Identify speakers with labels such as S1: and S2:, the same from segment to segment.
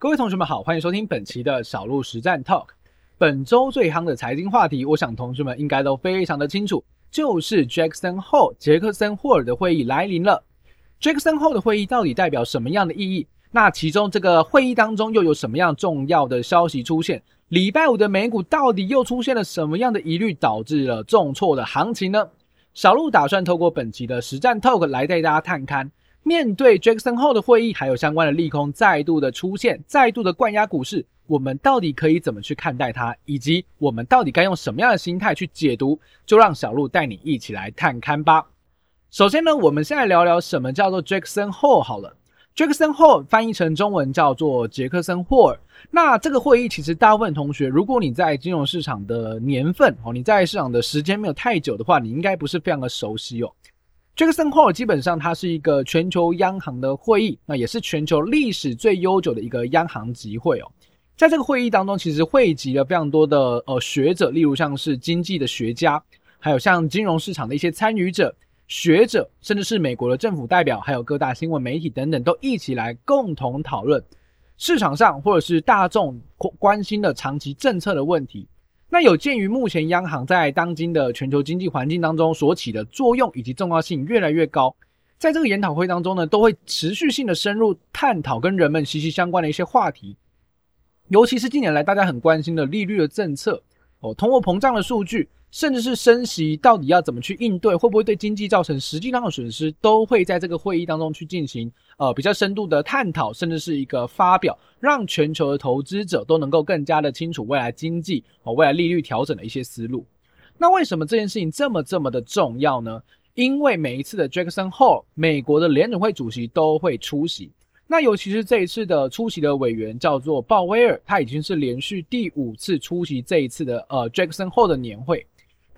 S1: 各位同学们好，欢迎收听本期的小鹿实战 Talk。本周最夯的财经话题，我想同学们应该都非常的清楚，就是 Jackson Hole 杰克森霍尔的会议来临了。Jackson Hole 的会议到底代表什么样的意义？那其中这个会议当中又有什么样重要的消息出现？礼拜五的美股到底又出现了什么样的疑虑，导致了重挫的行情呢？小鹿打算透过本期的实战 Talk 来带大家探看。面对 Jackson Hole 的会议，还有相关的利空再度的出现，再度的灌压股市，我们到底可以怎么去看待它，以及我们到底该用什么样的心态去解读？就让小鹿带你一起来探看吧。首先呢，我们先来聊聊什么叫做 Jackson Hole 好了。Jackson Hole 翻译成中文叫做杰克森霍尔。那这个会议其实大部分同学，如果你在金融市场的年份哦，你在市场的时间没有太久的话，你应该不是非常的熟悉哦。Jackson Hole 基本上它是一个全球央行的会议，那也是全球历史最悠久的一个央行集会哦。在这个会议当中，其实汇集了非常多的呃学者，例如像是经济的学家，还有像金融市场的一些参与者、学者，甚至是美国的政府代表，还有各大新闻媒体等等，都一起来共同讨论市场上或者是大众关心的长期政策的问题。那有鉴于目前央行在当今的全球经济环境当中所起的作用以及重要性越来越高，在这个研讨会当中呢，都会持续性的深入探讨跟人们息息相关的一些话题，尤其是近年来大家很关心的利率的政策哦，通货膨胀的数据。甚至是升息到底要怎么去应对，会不会对经济造成实际上的损失，都会在这个会议当中去进行呃比较深度的探讨，甚至是一个发表，让全球的投资者都能够更加的清楚未来经济和未来利率调整的一些思路。那为什么这件事情这么这么的重要呢？因为每一次的 Jackson Hole，美国的联准会主席都会出席。那尤其是这一次的出席的委员叫做鲍威尔，他已经是连续第五次出席这一次的呃 Jackson Hole 的年会。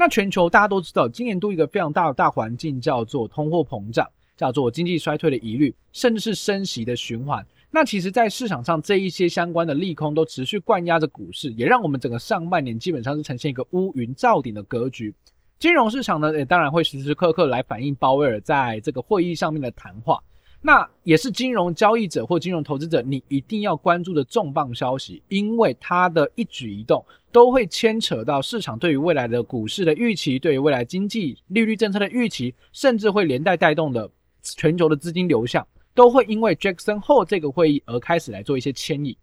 S1: 那全球大家都知道，今年度一个非常大的大环境叫做通货膨胀，叫做经济衰退的疑虑，甚至是升息的循环。那其实，在市场上这一些相关的利空都持续灌压着股市，也让我们整个上半年基本上是呈现一个乌云罩顶的格局。金融市场呢，也当然会时时刻刻来反映鲍威尔在这个会议上面的谈话。那也是金融交易者或金融投资者，你一定要关注的重磅消息，因为它的一举一动都会牵扯到市场对于未来的股市的预期，对于未来经济利率政策的预期，甚至会连带带动的全球的资金流向，都会因为 Jackson Hole 这个会议而开始来做一些牵引。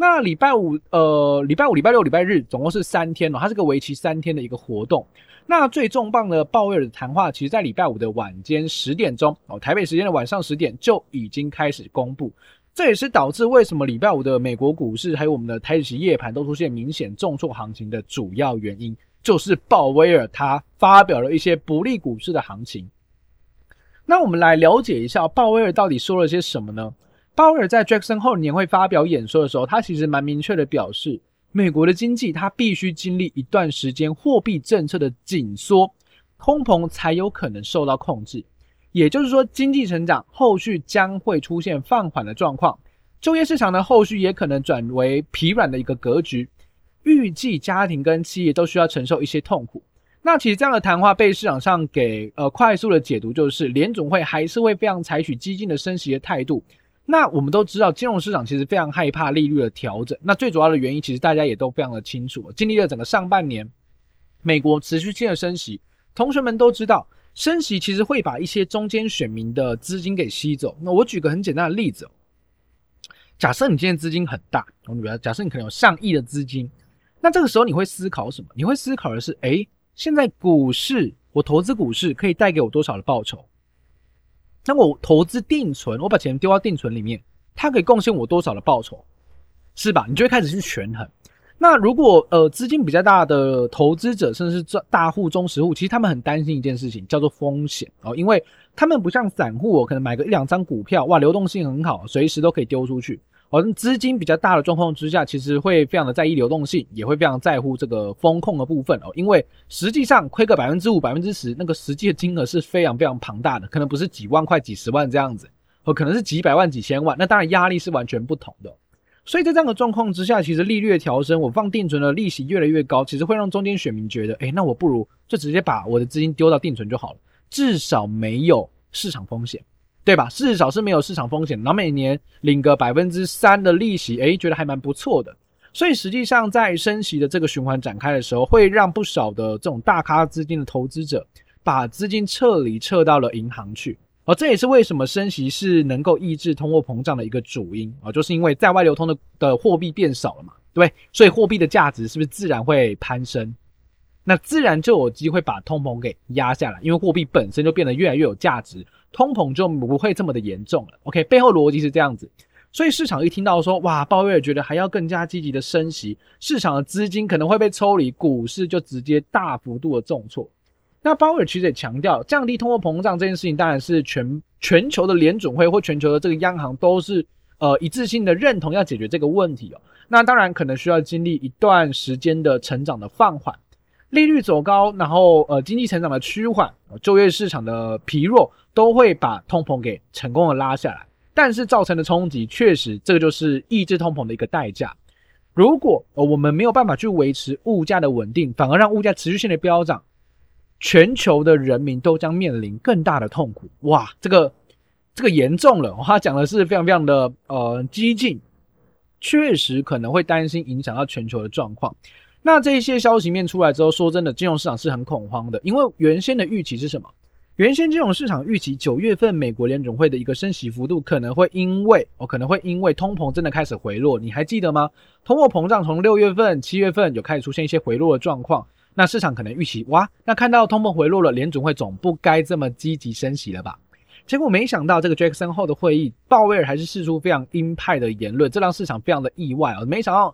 S1: 那礼拜五，呃，礼拜五、礼拜六、礼拜日，总共是三天哦，它是个为期三天的一个活动。那最重磅的鲍威尔的谈话，其实在礼拜五的晚间十点钟哦，台北时间的晚上十点就已经开始公布。这也是导致为什么礼拜五的美国股市还有我们的台指期夜盘都出现明显重挫行情的主要原因，就是鲍威尔他发表了一些不利股市的行情。那我们来了解一下鲍威尔到底说了些什么呢？鲍威尔在 Jackson Hole 年会发表演说的时候，他其实蛮明确的表示。美国的经济，它必须经历一段时间货币政策的紧缩，通膨才有可能受到控制。也就是说，经济成长后续将会出现放缓的状况，就业市场呢，后续也可能转为疲软的一个格局。预计家庭跟企业都需要承受一些痛苦。那其实这样的谈话被市场上给呃快速的解读，就是联总会还是会非常采取激进的升息的态度。那我们都知道，金融市场其实非常害怕利率的调整。那最主要的原因，其实大家也都非常的清楚。经历了整个上半年，美国持续性的升息，同学们都知道，升息其实会把一些中间选民的资金给吸走。那我举个很简单的例子，假设你今天资金很大，我们比如假设你可能有上亿的资金，那这个时候你会思考什么？你会思考的是，诶，现在股市，我投资股市可以带给我多少的报酬？那我投资定存，我把钱丢到定存里面，它可以贡献我多少的报酬，是吧？你就会开始去权衡。那如果呃资金比较大的投资者，甚至是大户、中实户，其实他们很担心一件事情，叫做风险哦，因为他们不像散户，我可能买个一两张股票，哇，流动性很好，随时都可以丢出去。好像资金比较大的状况之下，其实会非常的在意流动性，也会非常在乎这个风控的部分哦。因为实际上亏个百分之五、百分之十，那个实际的金额是非常非常庞大的，可能不是几万块、几十万这样子，哦，可能是几百万、几千万。那当然压力是完全不同的。所以在这样的状况之下，其实利率的调升，我放定存的利息越来越高，其实会让中间选民觉得，诶，那我不如就直接把我的资金丢到定存就好了，至少没有市场风险。对吧？至少是没有市场风险，然后每年领个百分之三的利息，诶，觉得还蛮不错的。所以实际上在升息的这个循环展开的时候，会让不少的这种大咖资金的投资者把资金撤离，撤到了银行去。而这也是为什么升息是能够抑制通货膨胀的一个主因啊，就是因为在外流通的的货币变少了嘛，对不对？所以货币的价值是不是自然会攀升？那自然就有机会把通膨给压下来，因为货币本身就变得越来越有价值，通膨就不会这么的严重了。OK，背后逻辑是这样子，所以市场一听到说哇，鲍威尔觉得还要更加积极的升息，市场的资金可能会被抽离，股市就直接大幅度的重挫。那鲍威尔其实也强调，降低通货膨胀这件事情，当然是全全球的联准会或全球的这个央行都是呃一致性的认同要解决这个问题哦。那当然可能需要经历一段时间的成长的放缓。利率走高，然后呃，经济成长的趋缓，就业市场的疲弱，都会把通膨给成功的拉下来。但是造成的冲击，确实这个就是抑制通膨的一个代价。如果呃我们没有办法去维持物价的稳定，反而让物价持续性的飙涨，全球的人民都将面临更大的痛苦。哇，这个这个严重了，他讲的是非常非常的呃激进，确实可能会担心影响到全球的状况。那这些消息面出来之后，说真的，金融市场是很恐慌的，因为原先的预期是什么？原先金融市场预期九月份美国联准会的一个升息幅度可能会因为哦，可能会因为通膨真的开始回落，你还记得吗？通货膨胀从六月份、七月份有开始出现一些回落的状况，那市场可能预期哇，那看到通膨回落了，联准会总不该这么积极升息了吧？结果没想到这个 Jackson 后的会议，鲍威尔还是释出非常鹰派的言论，这让市场非常的意外啊！没想到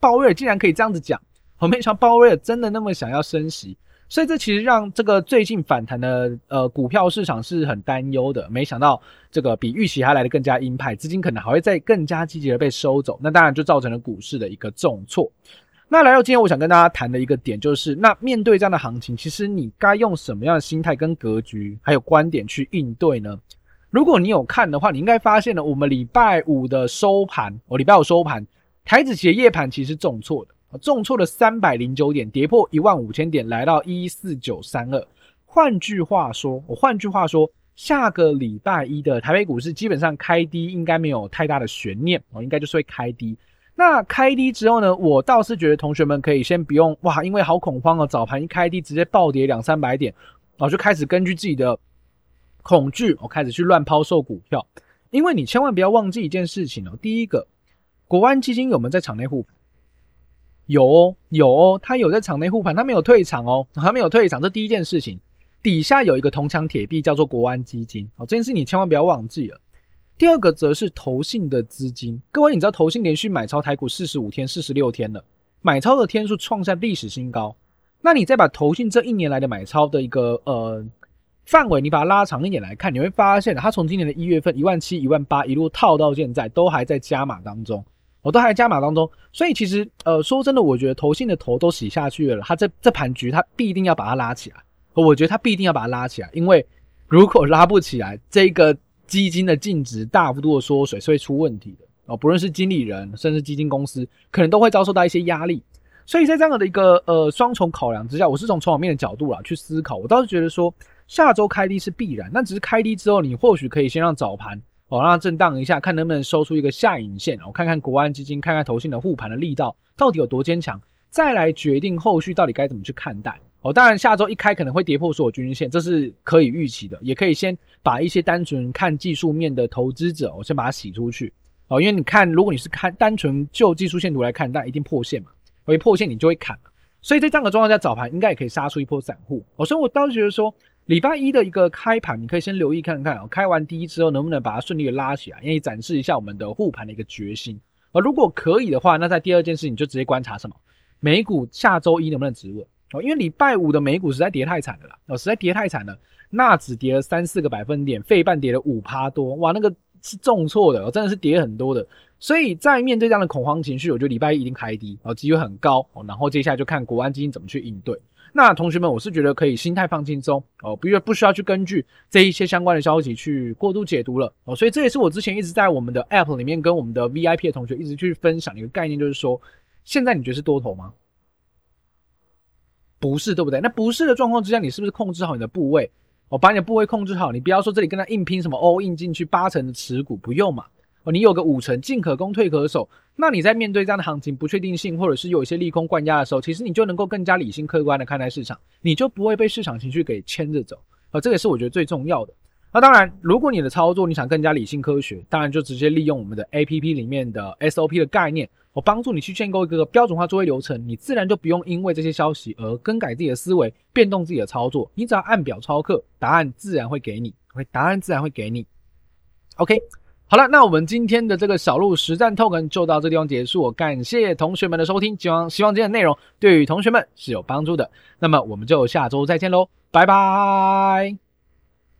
S1: 鲍威尔竟然可以这样子讲。我没想到鲍威尔真的那么想要升息，所以这其实让这个最近反弹的呃股票市场是很担忧的。没想到这个比预期还来的更加鹰派，资金可能还会再更加积极的被收走，那当然就造成了股市的一个重挫。那来到今天，我想跟大家谈的一个点就是，那面对这样的行情，其实你该用什么样的心态跟格局，还有观点去应对呢？如果你有看的话，你应该发现了，我们礼拜五的收盘，我礼拜五收盘，台指期夜盘其实重挫的。重挫了三百零九点，跌破一万五千点，来到一四九三二。换句话说，我换句话说，下个礼拜一的台北股市基本上开低应该没有太大的悬念哦，应该就是会开低。那开低之后呢，我倒是觉得同学们可以先不用哇，因为好恐慌哦，早盘一开低直接暴跌两三百点，然后就开始根据自己的恐惧，我开始去乱抛售股票。因为你千万不要忘记一件事情哦，第一个，国安基金有没有在场内护盘？有哦，有哦，他有在场内护盘，他没有退场哦，他没有退场，这第一件事情。底下有一个铜墙铁壁，叫做国安基金，好，这件事你千万不要忘记了。第二个则是投信的资金，各位你知道投信连续买超台股四十五天、四十六天了，买超的天数创下历史新高。那你再把投信这一年来的买超的一个呃范围，你把它拉长一点来看，你会发现，它从今年的一月份一万七、一万八一路套到现在，都还在加码当中。我都还在加码当中，所以其实呃说真的，我觉得投信的头都洗下去了，他这这盘局他必定要把它拉起来，我觉得他必定要把它拉起来，因为如果拉不起来，这个基金的净值大幅度的缩水是会出问题的。哦，不论是经理人甚至基金公司，可能都会遭受到一些压力，所以在这样的一个呃双重考量之下，我是从筹码面的角度啊去思考，我倒是觉得说下周开低是必然，那只是开低之后，你或许可以先让早盘。哦，让它震荡一下，看能不能收出一个下影线。我看看国安基金，看看投信的护盘的力道到底有多坚强，再来决定后续到底该怎么去看待。哦，当然下周一开可能会跌破所有均线，这是可以预期的。也可以先把一些单纯看技术面的投资者，我先把它洗出去。哦，因为你看，如果你是看单纯就技术线图来看，那一定破线嘛。所以破线你就会砍了。所以在这样的状况下，早盘应该也可以杀出一波散户。哦，所以我倒是觉得说。礼拜一的一个开盘，你可以先留意看看哦，开完低之后能不能把它顺利的拉起来，因为展示一下我们的护盘的一个决心。啊如果可以的话，那在第二件事，你就直接观察什么？美股下周一能不能止稳哦？因为礼拜五的美股实在跌太惨了啦，哦，实在跌太惨了，纳指跌了三四个百分点，费半跌了五趴多，哇，那个是重挫的，真的是跌很多的。所以在面对这样的恐慌情绪，我觉得礼拜一一定开低，哦，机会很高哦。然后接下来就看国安基金怎么去应对。那同学们，我是觉得可以心态放轻松哦，不不需要去根据这一些相关的消息去过度解读了哦。所以这也是我之前一直在我们的 App 里面跟我们的 VIP 的同学一直去分享的一个概念，就是说，现在你觉得是多头吗？不是，对不对？那不是的状况之下，你是不是控制好你的部位？我把你的部位控制好，你不要说这里跟他硬拼什么 all in 进去八成的持股，不用嘛。哦，你有个五成进可攻退可守，那你在面对这样的行情不确定性，或者是有一些利空灌压的时候，其实你就能够更加理性客观的看待市场，你就不会被市场情绪给牵着走。啊，这个是我觉得最重要的。那当然，如果你的操作你想更加理性科学，当然就直接利用我们的 APP 里面的 SOP 的概念，我帮助你去建构一个标准化作业流程，你自然就不用因为这些消息而更改自己的思维，变动自己的操作。你只要按表操课，答案自然会给你，会答案自然会给你。OK。好了，那我们今天的这个小鹿实战透坑就到这地方结束。感谢同学们的收听，希望希望今天的内容对于同学们是有帮助的。那么我们就下周再见喽，拜拜。